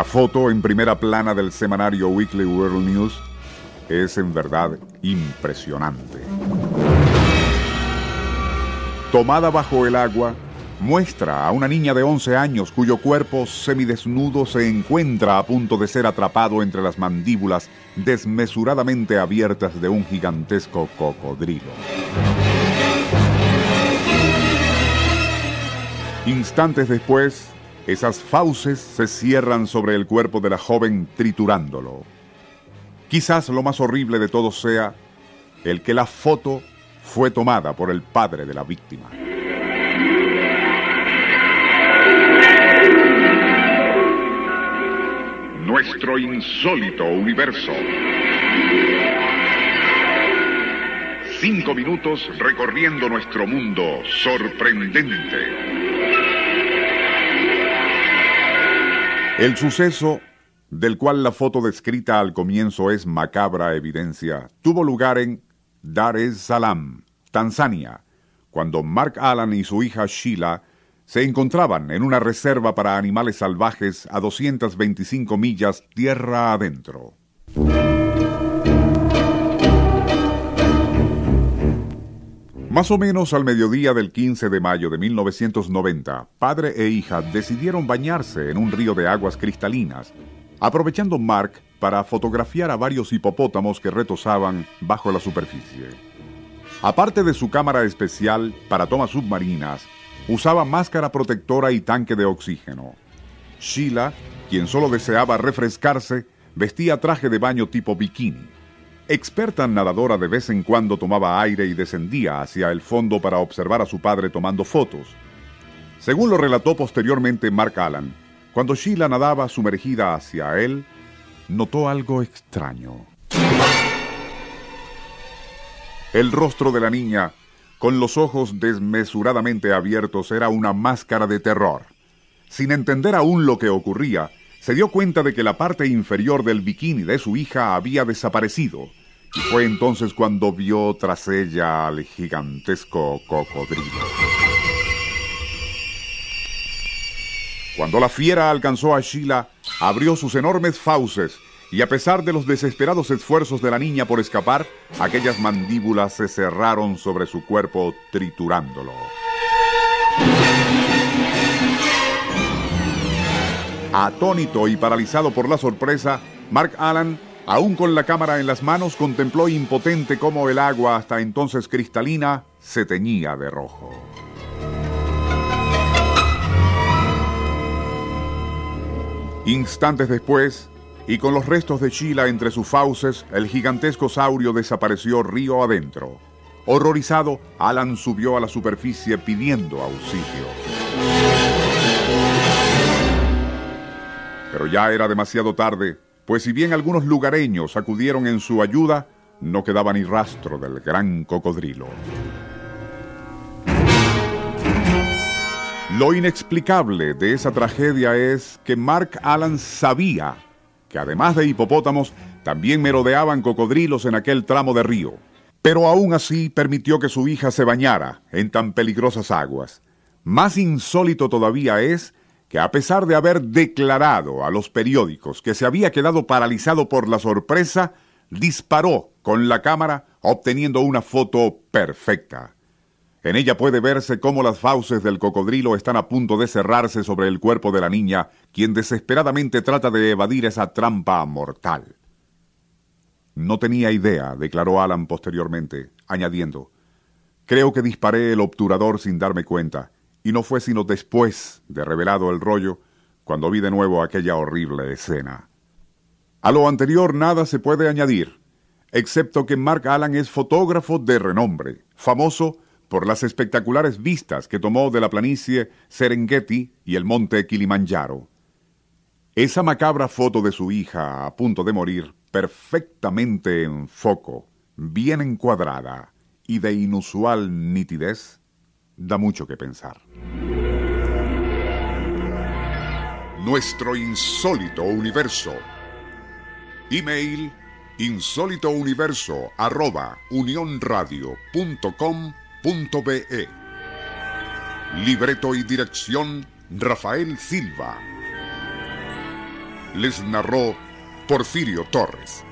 La foto en primera plana del semanario Weekly World News es en verdad impresionante. Tomada bajo el agua, muestra a una niña de 11 años cuyo cuerpo semidesnudo se encuentra a punto de ser atrapado entre las mandíbulas desmesuradamente abiertas de un gigantesco cocodrilo. Instantes después, esas fauces se cierran sobre el cuerpo de la joven triturándolo. Quizás lo más horrible de todo sea el que la foto fue tomada por el padre de la víctima. Nuestro insólito universo. Cinco minutos recorriendo nuestro mundo sorprendente. El suceso del cual la foto descrita al comienzo es macabra evidencia, tuvo lugar en Dar es Salaam, Tanzania, cuando Mark Allen y su hija Sheila se encontraban en una reserva para animales salvajes a 225 millas tierra adentro. Más o menos al mediodía del 15 de mayo de 1990, padre e hija decidieron bañarse en un río de aguas cristalinas, aprovechando Mark para fotografiar a varios hipopótamos que retozaban bajo la superficie. Aparte de su cámara especial para tomas submarinas, usaba máscara protectora y tanque de oxígeno. Sheila, quien solo deseaba refrescarse, vestía traje de baño tipo bikini. Experta nadadora de vez en cuando tomaba aire y descendía hacia el fondo para observar a su padre tomando fotos. Según lo relató posteriormente Mark Allen, cuando Sheila nadaba sumergida hacia él, notó algo extraño. El rostro de la niña con los ojos desmesuradamente abiertos, era una máscara de terror. Sin entender aún lo que ocurría, se dio cuenta de que la parte inferior del bikini de su hija había desaparecido. Fue entonces cuando vio tras ella al gigantesco cocodrilo. Cuando la fiera alcanzó a Sheila, abrió sus enormes fauces y a pesar de los desesperados esfuerzos de la niña por escapar, aquellas mandíbulas se cerraron sobre su cuerpo triturándolo. Atónito y paralizado por la sorpresa, Mark Allen, aún con la cámara en las manos, contempló impotente cómo el agua, hasta entonces cristalina, se teñía de rojo. Instantes después, y con los restos de Sheila entre sus fauces, el gigantesco saurio desapareció río adentro. Horrorizado, Alan subió a la superficie pidiendo auxilio. Pero ya era demasiado tarde, pues si bien algunos lugareños acudieron en su ayuda, no quedaba ni rastro del gran cocodrilo. Lo inexplicable de esa tragedia es que Mark Allen sabía que además de hipopótamos, también merodeaban cocodrilos en aquel tramo de río. Pero aún así permitió que su hija se bañara en tan peligrosas aguas. Más insólito todavía es que a pesar de haber declarado a los periódicos que se había quedado paralizado por la sorpresa, disparó con la cámara obteniendo una foto perfecta. En ella puede verse cómo las fauces del cocodrilo están a punto de cerrarse sobre el cuerpo de la niña, quien desesperadamente trata de evadir esa trampa mortal. No tenía idea, declaró Alan posteriormente, añadiendo, Creo que disparé el obturador sin darme cuenta, y no fue sino después de revelado el rollo cuando vi de nuevo aquella horrible escena. A lo anterior nada se puede añadir, excepto que Mark Allen es fotógrafo de renombre, famoso por las espectaculares vistas que tomó de la planicie Serengeti y el monte Kilimanjaro. Esa macabra foto de su hija a punto de morir, perfectamente en foco, bien encuadrada y de inusual nitidez, da mucho que pensar. Nuestro insólito universo. Email insólitouniverso arroba. Libreto y dirección Rafael Silva. Les narró Porfirio Torres.